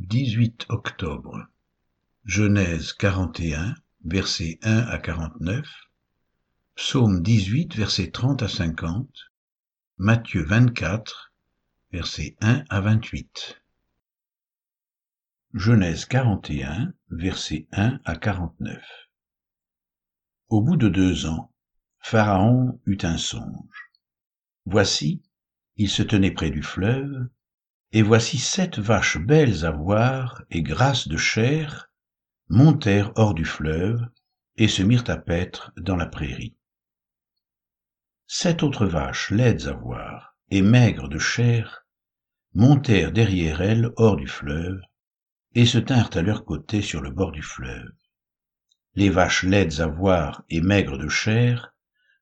18 octobre. Genèse 41, versets 1 à 49. Psaume 18, versets 30 à 50. Matthieu 24, versets 1 à 28. Genèse 41, versets 1 à 49. Au bout de deux ans, Pharaon eut un songe. Voici, il se tenait près du fleuve, et voici sept vaches belles à voir et grasses de chair montèrent hors du fleuve et se mirent à paître dans la prairie. Sept autres vaches laides à voir et maigres de chair montèrent derrière elles hors du fleuve et se tinrent à leur côté sur le bord du fleuve. Les vaches laides à voir et maigres de chair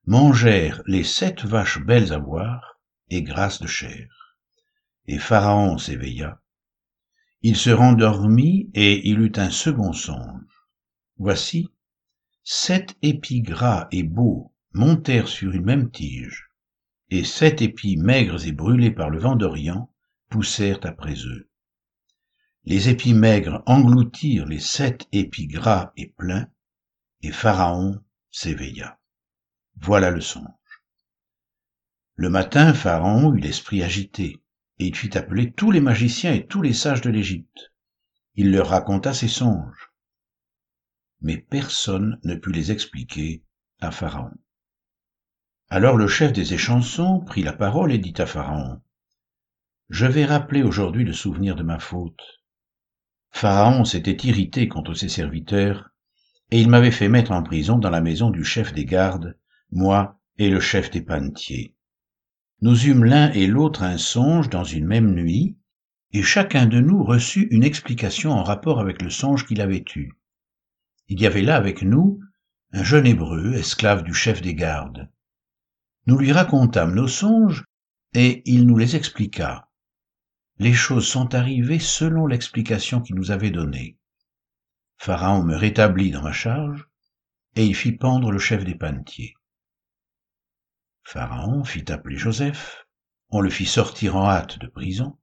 mangèrent les sept vaches belles à voir et grasses de chair et Pharaon s'éveilla. Il se rendormit et il eut un second songe. Voici, sept épis gras et beaux montèrent sur une même tige, et sept épis maigres et brûlés par le vent d'Orient poussèrent après eux. Les épis maigres engloutirent les sept épis gras et pleins, et Pharaon s'éveilla. Voilà le songe. Le matin, Pharaon eut l'esprit agité et il fit appeler tous les magiciens et tous les sages de l'Égypte. Il leur raconta ses songes. Mais personne ne put les expliquer à Pharaon. Alors le chef des échansons prit la parole et dit à Pharaon, Je vais rappeler aujourd'hui le souvenir de ma faute. Pharaon s'était irrité contre ses serviteurs, et il m'avait fait mettre en prison dans la maison du chef des gardes, moi et le chef des panetiers. Nous eûmes l'un et l'autre un songe dans une même nuit, et chacun de nous reçut une explication en rapport avec le songe qu'il avait eu. Il y avait là avec nous un jeune hébreu, esclave du chef des gardes. Nous lui racontâmes nos songes, et il nous les expliqua. Les choses sont arrivées selon l'explication qu'il nous avait donnée. Pharaon me rétablit dans ma charge, et il fit pendre le chef des panetiers. Pharaon fit appeler Joseph, on le fit sortir en hâte de prison,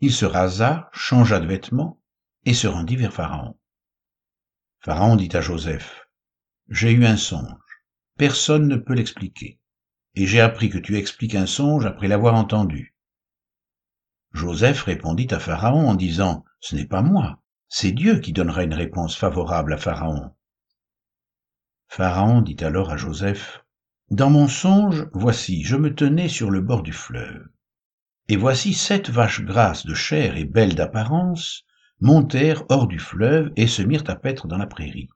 il se rasa, changea de vêtements, et se rendit vers Pharaon. Pharaon dit à Joseph, J'ai eu un songe, personne ne peut l'expliquer, et j'ai appris que tu expliques un songe après l'avoir entendu. Joseph répondit à Pharaon en disant, Ce n'est pas moi, c'est Dieu qui donnera une réponse favorable à Pharaon. Pharaon dit alors à Joseph, dans mon songe, voici, je me tenais sur le bord du fleuve. Et voici sept vaches grasses de chair et belles d'apparence montèrent hors du fleuve et se mirent à paître dans la prairie.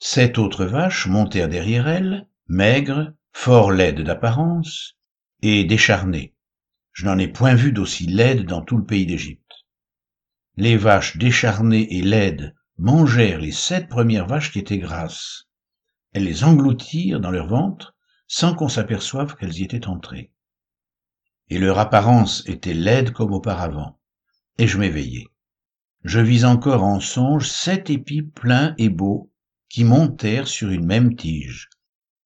Sept autres vaches montèrent derrière elles, maigres, fort laides d'apparence, et décharnées. Je n'en ai point vu d'aussi laides dans tout le pays d'Égypte. Les vaches décharnées et laides mangèrent les sept premières vaches qui étaient grasses elles les engloutirent dans leur ventre sans qu'on s'aperçoive qu'elles y étaient entrées. Et leur apparence était laide comme auparavant, et je m'éveillai. Je vis encore en songe sept épis pleins et beaux qui montèrent sur une même tige,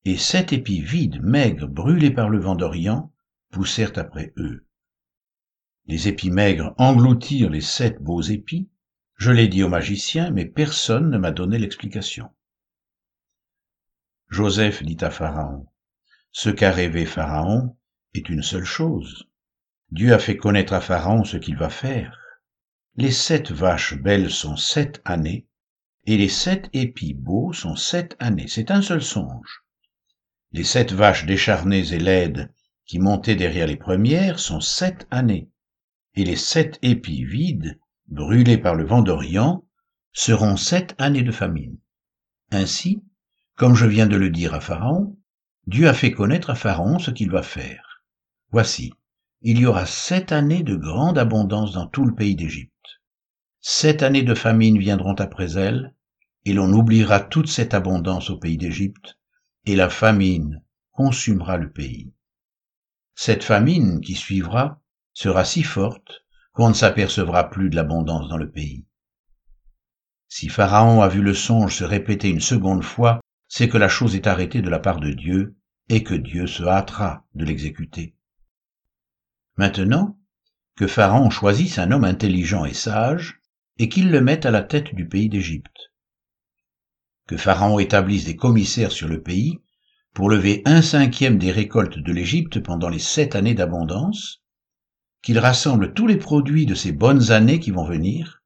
et sept épis vides, maigres, brûlés par le vent d'Orient, poussèrent après eux. Les épis maigres engloutirent les sept beaux épis, je l'ai dit au magicien, mais personne ne m'a donné l'explication. Joseph dit à Pharaon, Ce qu'a rêvé Pharaon est une seule chose. Dieu a fait connaître à Pharaon ce qu'il va faire. Les sept vaches belles sont sept années, et les sept épis beaux sont sept années. C'est un seul songe. Les sept vaches décharnées et laides qui montaient derrière les premières sont sept années, et les sept épis vides, brûlés par le vent d'Orient, seront sept années de famine. Ainsi, comme je viens de le dire à Pharaon, Dieu a fait connaître à Pharaon ce qu'il va faire. Voici, il y aura sept années de grande abondance dans tout le pays d'Égypte. Sept années de famine viendront après elles, et l'on oubliera toute cette abondance au pays d'Égypte, et la famine consumera le pays. Cette famine qui suivra sera si forte qu'on ne s'apercevra plus de l'abondance dans le pays. Si Pharaon a vu le songe se répéter une seconde fois c'est que la chose est arrêtée de la part de Dieu et que Dieu se hâtera de l'exécuter. Maintenant, que Pharaon choisisse un homme intelligent et sage, et qu'il le mette à la tête du pays d'Égypte. Que Pharaon établisse des commissaires sur le pays pour lever un cinquième des récoltes de l'Égypte pendant les sept années d'abondance, qu'il rassemble tous les produits de ces bonnes années qui vont venir,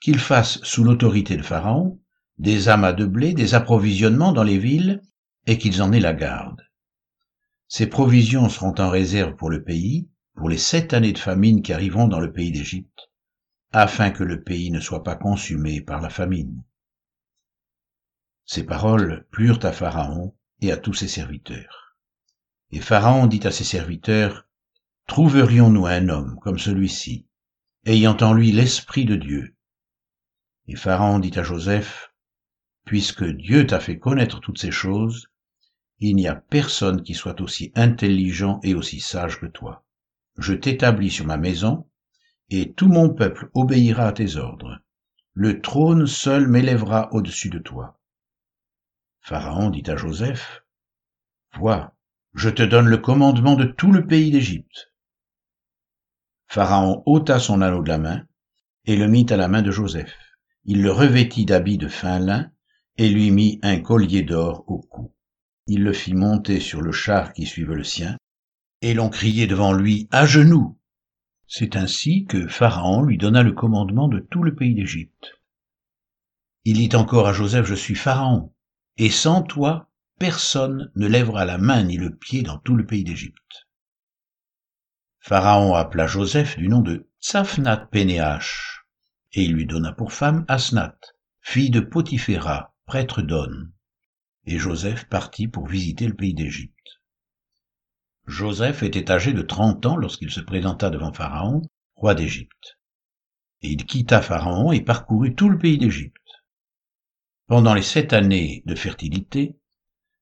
qu'il fasse sous l'autorité de Pharaon des amas de blé, des approvisionnements dans les villes, et qu'ils en aient la garde. Ces provisions seront en réserve pour le pays, pour les sept années de famine qui arriveront dans le pays d'Égypte, afin que le pays ne soit pas consumé par la famine. Ces paroles plurent à Pharaon et à tous ses serviteurs. Et Pharaon dit à ses serviteurs, Trouverions-nous un homme comme celui-ci, ayant en lui l'Esprit de Dieu? Et Pharaon dit à Joseph, Puisque Dieu t'a fait connaître toutes ces choses, il n'y a personne qui soit aussi intelligent et aussi sage que toi. Je t'établis sur ma maison, et tout mon peuple obéira à tes ordres. Le trône seul m'élèvera au-dessus de toi. Pharaon dit à Joseph, Vois, je te donne le commandement de tout le pays d'Égypte. Pharaon ôta son anneau de la main et le mit à la main de Joseph. Il le revêtit d'habits de fin lin et lui mit un collier d'or au cou il le fit monter sur le char qui suivait le sien, et l'on criait devant lui à genoux. C'est ainsi que Pharaon lui donna le commandement de tout le pays d'Égypte. Il dit encore à Joseph, Je suis Pharaon, et sans toi, personne ne lèvera la main ni le pied dans tout le pays d'Égypte. Pharaon appela Joseph du nom de Tsafnat Pénéach, et il lui donna pour femme Asnat, fille de Potiphéra, prêtre d'On et Joseph partit pour visiter le pays d'Égypte. Joseph était âgé de trente ans lorsqu'il se présenta devant Pharaon, roi d'Égypte. Et il quitta Pharaon et parcourut tout le pays d'Égypte. Pendant les sept années de fertilité,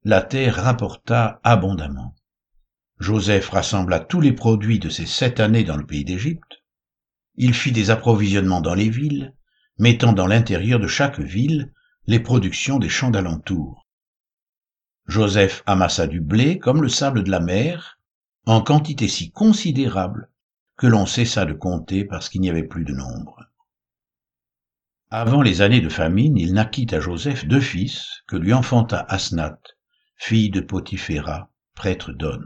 la terre rapporta abondamment. Joseph rassembla tous les produits de ces sept années dans le pays d'Égypte. Il fit des approvisionnements dans les villes, mettant dans l'intérieur de chaque ville les productions des champs d'alentour Joseph amassa du blé comme le sable de la mer, en quantité si considérable que l'on cessa de compter parce qu'il n'y avait plus de nombre. Avant les années de famine, il naquit à Joseph deux fils que lui enfanta Asnath, fille de Potiphéra, prêtre d'On.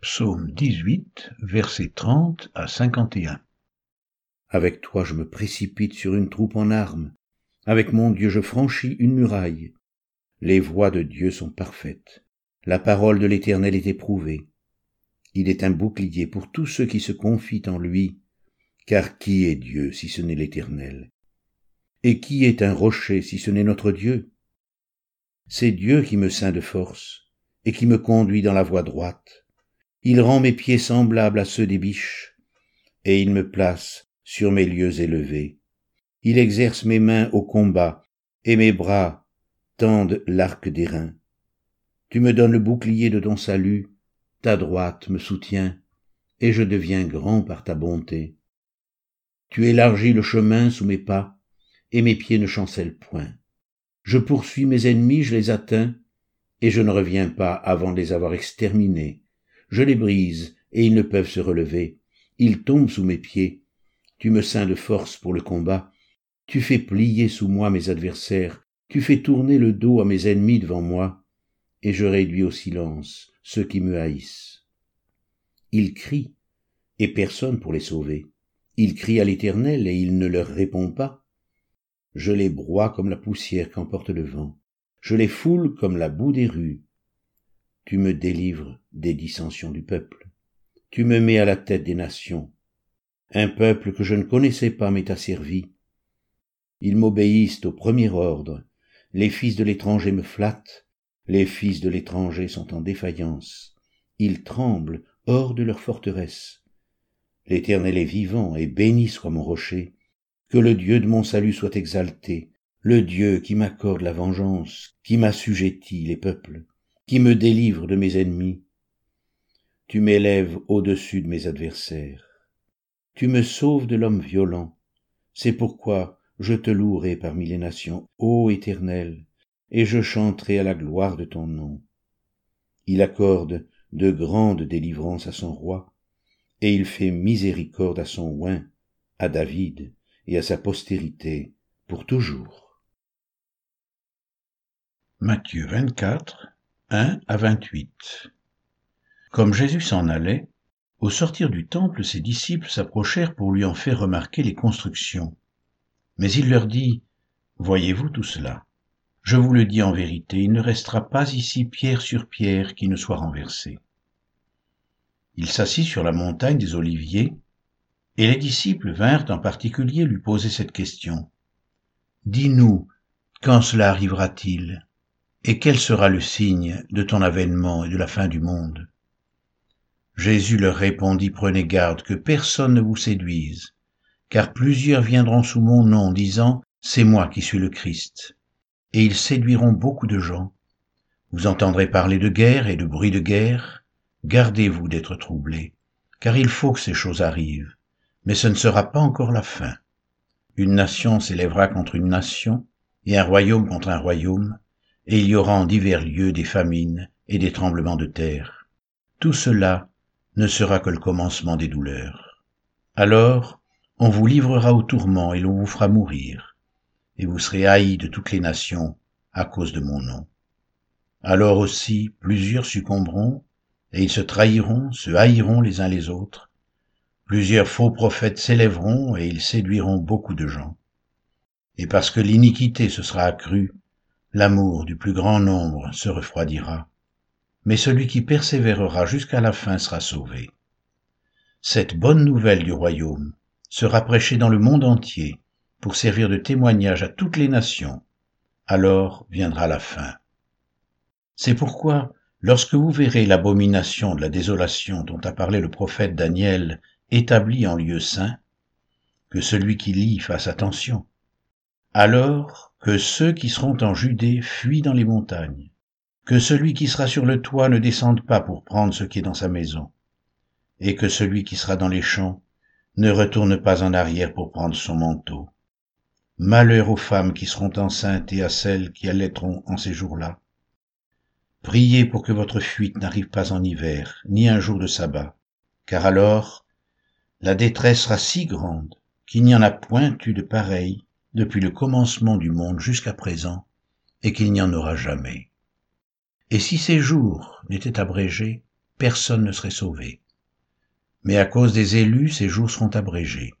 Psaume 18, versets 30 à 51. Avec toi je me précipite sur une troupe en armes. Avec mon Dieu je franchis une muraille. Les voies de Dieu sont parfaites. La parole de l'Éternel est éprouvée. Il est un bouclier pour tous ceux qui se confient en lui. Car qui est Dieu si ce n'est l'Éternel? Et qui est un rocher si ce n'est notre Dieu? C'est Dieu qui me ceint de force et qui me conduit dans la voie droite. Il rend mes pieds semblables à ceux des biches, et il me place sur mes lieux élevés. Il exerce mes mains au combat, et mes bras tendent l'arc d'airain. Tu me donnes le bouclier de ton salut, ta droite me soutient, et je deviens grand par ta bonté. Tu élargis le chemin sous mes pas, et mes pieds ne chancellent point. Je poursuis mes ennemis, je les atteins, et je ne reviens pas avant de les avoir exterminés. Je les brise, et ils ne peuvent se relever. Ils tombent sous mes pieds. Tu me ceins de force pour le combat, tu fais plier sous moi mes adversaires, tu fais tourner le dos à mes ennemis devant moi, et je réduis au silence ceux qui me haïssent. Ils crient, et personne pour les sauver. Ils crient à l'Éternel, et il ne leur répond pas. Je les broie comme la poussière qu'emporte le vent. Je les foule comme la boue des rues. Tu me délivres des dissensions du peuple. Tu me mets à la tête des nations. Un peuple que je ne connaissais pas m'est asservi. Ils m'obéissent au premier ordre. Les fils de l'étranger me flattent. Les fils de l'étranger sont en défaillance. Ils tremblent hors de leur forteresse. L'Éternel est vivant et béni soit mon rocher. Que le Dieu de mon salut soit exalté, le Dieu qui m'accorde la vengeance, qui m'assujettit les peuples, qui me délivre de mes ennemis. Tu m'élèves au-dessus de mes adversaires. Tu me sauves de l'homme violent. C'est pourquoi je te louerai parmi les nations, ô Éternel, et je chanterai à la gloire de ton nom. Il accorde de grandes délivrances à son roi, et il fait miséricorde à son oint, à David et à sa postérité pour toujours. Matthieu 24, 1 à 28 Comme Jésus s'en allait, au sortir du temple, ses disciples s'approchèrent pour lui en faire remarquer les constructions. Mais il leur dit, Voyez-vous tout cela? Je vous le dis en vérité, il ne restera pas ici pierre sur pierre qui ne soit renversée. Il s'assit sur la montagne des Oliviers, et les disciples vinrent en particulier lui poser cette question. Dis-nous, quand cela arrivera-t-il Et quel sera le signe de ton avènement et de la fin du monde? Jésus leur répondit, Prenez garde que personne ne vous séduise, car plusieurs viendront sous mon nom, disant, C'est moi qui suis le Christ. Et ils séduiront beaucoup de gens. Vous entendrez parler de guerre et de bruit de guerre, Gardez-vous d'être troublés, car il faut que ces choses arrivent, mais ce ne sera pas encore la fin. Une nation s'élèvera contre une nation, et un royaume contre un royaume, et il y aura en divers lieux des famines et des tremblements de terre. Tout cela ne sera que le commencement des douleurs. Alors, on vous livrera au tourment et l'on vous fera mourir, et vous serez haïs de toutes les nations à cause de mon nom. Alors aussi plusieurs succomberont et ils se trahiront, se haïront les uns les autres. Plusieurs faux prophètes s'élèveront et ils séduiront beaucoup de gens. Et parce que l'iniquité se sera accrue, l'amour du plus grand nombre se refroidira. Mais celui qui persévérera jusqu'à la fin sera sauvé. Cette bonne nouvelle du royaume sera prêchée dans le monde entier pour servir de témoignage à toutes les nations. Alors viendra la fin. C'est pourquoi Lorsque vous verrez l'abomination de la désolation dont a parlé le prophète Daniel établie en lieu saint, que celui qui lit fasse attention. Alors que ceux qui seront en Judée fuient dans les montagnes, que celui qui sera sur le toit ne descende pas pour prendre ce qui est dans sa maison, et que celui qui sera dans les champs ne retourne pas en arrière pour prendre son manteau. Malheur aux femmes qui seront enceintes et à celles qui allaiteront en ces jours-là. Priez pour que votre fuite n'arrive pas en hiver, ni un jour de sabbat, car alors la détresse sera si grande qu'il n'y en a point eu de pareil depuis le commencement du monde jusqu'à présent, et qu'il n'y en aura jamais. Et si ces jours n'étaient abrégés, personne ne serait sauvé. Mais à cause des élus, ces jours seront abrégés.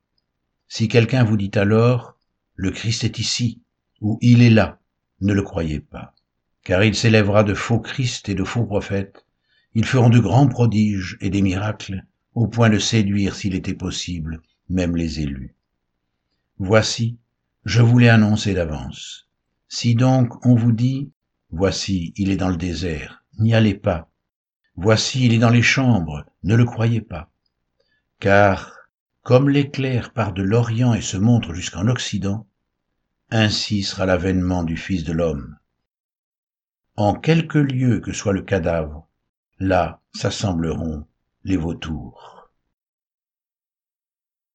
Si quelqu'un vous dit alors, le Christ est ici, ou il est là, ne le croyez pas car il s'élèvera de faux Christ et de faux prophètes. Ils feront de grands prodiges et des miracles, au point de séduire, s'il était possible, même les élus. Voici, je vous l'ai annoncé d'avance. Si donc on vous dit, voici, il est dans le désert, n'y allez pas. Voici, il est dans les chambres, ne le croyez pas. Car, comme l'éclair part de l'Orient et se montre jusqu'en Occident, ainsi sera l'avènement du Fils de l'homme en quelque lieu que soit le cadavre, là s'assembleront les vautours.